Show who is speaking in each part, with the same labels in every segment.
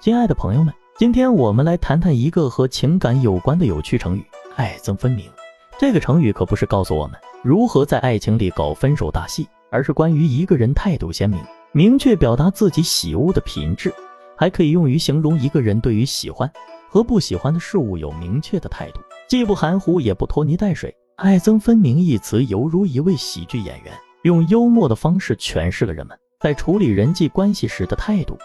Speaker 1: 亲爱的朋友们，今天我们来谈谈一个和情感有关的有趣成语“爱憎分明”。这个成语可不是告诉我们如何在爱情里搞分手大戏，而是关于一个人态度鲜明、明确表达自己喜恶的品质，还可以用于形容一个人对于喜欢和不喜欢的事物有明确的态度，既不含糊也不拖泥带水。“爱憎分明”一词犹如一位喜剧演员，用幽默的方式诠释了人们在处理人际关系时的态度。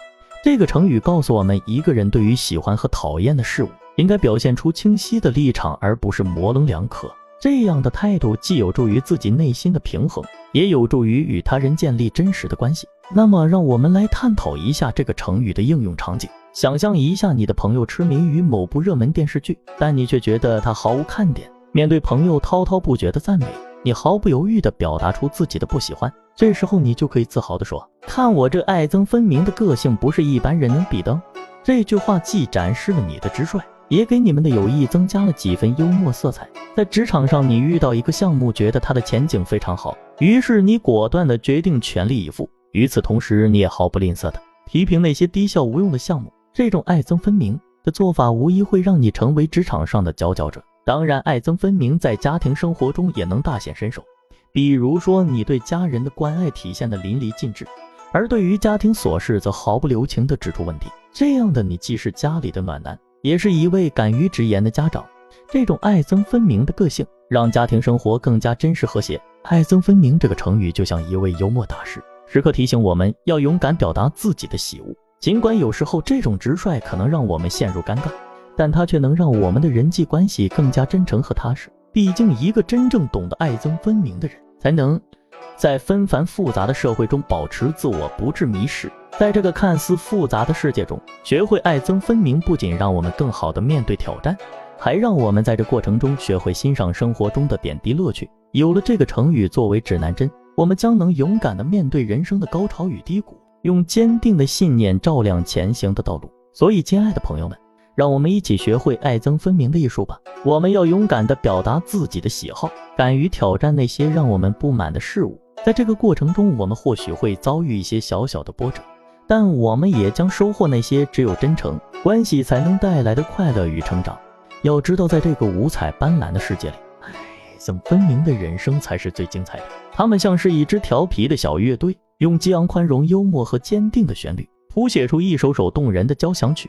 Speaker 1: 这个成语告诉我们，一个人对于喜欢和讨厌的事物，应该表现出清晰的立场，而不是模棱两可。这样的态度既有助于自己内心的平衡，也有助于与他人建立真实的关系。那么，让我们来探讨一下这个成语的应用场景。想象一下，你的朋友痴迷于某部热门电视剧，但你却觉得他毫无看点。面对朋友滔滔不绝的赞美，你毫不犹豫地表达出自己的不喜欢。这时候，你就可以自豪地说。看我这爱憎分明的个性，不是一般人能比的。这句话既展示了你的直率，也给你们的友谊增加了几分幽默色彩。在职场上，你遇到一个项目，觉得它的前景非常好，于是你果断的决定全力以赴。与此同时，你也毫不吝啬的批评那些低效无用的项目。这种爱憎分明的做法，无疑会让你成为职场上的佼佼者。当然，爱憎分明在家庭生活中也能大显身手。比如说，你对家人的关爱体现的淋漓尽致。而对于家庭琐事，则毫不留情地指出问题。这样的你，既是家里的暖男，也是一位敢于直言的家长。这种爱憎分明的个性，让家庭生活更加真实和谐。爱憎分明这个成语，就像一位幽默大师，时刻提醒我们要勇敢表达自己的喜恶。尽管有时候这种直率可能让我们陷入尴尬，但它却能让我们的人际关系更加真诚和踏实。毕竟，一个真正懂得爱憎分明的人，才能。在纷繁复杂的社会中保持自我，不致迷失。在这个看似复杂的世界中，学会爱憎分明，不仅让我们更好地面对挑战，还让我们在这过程中学会欣赏生活中的点滴乐趣。有了这个成语作为指南针，我们将能勇敢地面对人生的高潮与低谷，用坚定的信念照亮前行的道路。所以，亲爱的朋友们。让我们一起学会爱憎分明的艺术吧。我们要勇敢地表达自己的喜好，敢于挑战那些让我们不满的事物。在这个过程中，我们或许会遭遇一些小小的波折，但我们也将收获那些只有真诚关系才能带来的快乐与成长。要知道，在这个五彩斑斓的世界里，爱憎分明的人生才是最精彩的。他们像是一支调皮的小乐队，用激昂、宽容、幽默和坚定的旋律，谱写出一首首动人的交响曲。